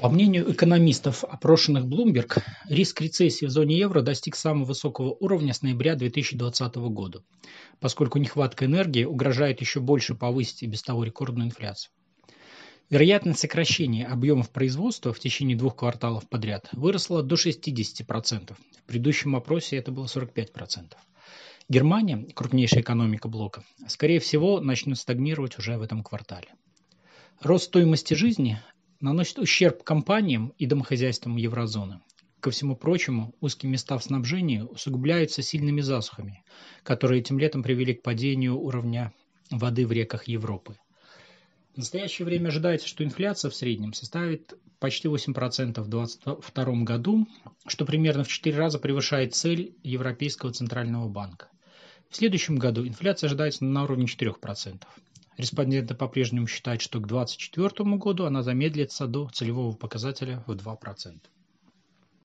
По мнению экономистов, опрошенных Bloomberg, риск рецессии в зоне евро достиг самого высокого уровня с ноября 2020 года, поскольку нехватка энергии угрожает еще больше повысить и без того рекордную инфляцию. Вероятность сокращения объемов производства в течение двух кварталов подряд выросла до 60%. В предыдущем опросе это было 45%. Германия, крупнейшая экономика блока, скорее всего, начнет стагнировать уже в этом квартале. Рост стоимости жизни наносит ущерб компаниям и домохозяйствам еврозоны. Ко всему прочему, узкие места в снабжении усугубляются сильными засухами, которые этим летом привели к падению уровня воды в реках Европы. В настоящее время ожидается, что инфляция в среднем составит почти 8% в 2022 году, что примерно в 4 раза превышает цель Европейского центрального банка. В следующем году инфляция ожидается на уровне 4%. Респонденты по-прежнему считают, что к 2024 году она замедлится до целевого показателя в 2%.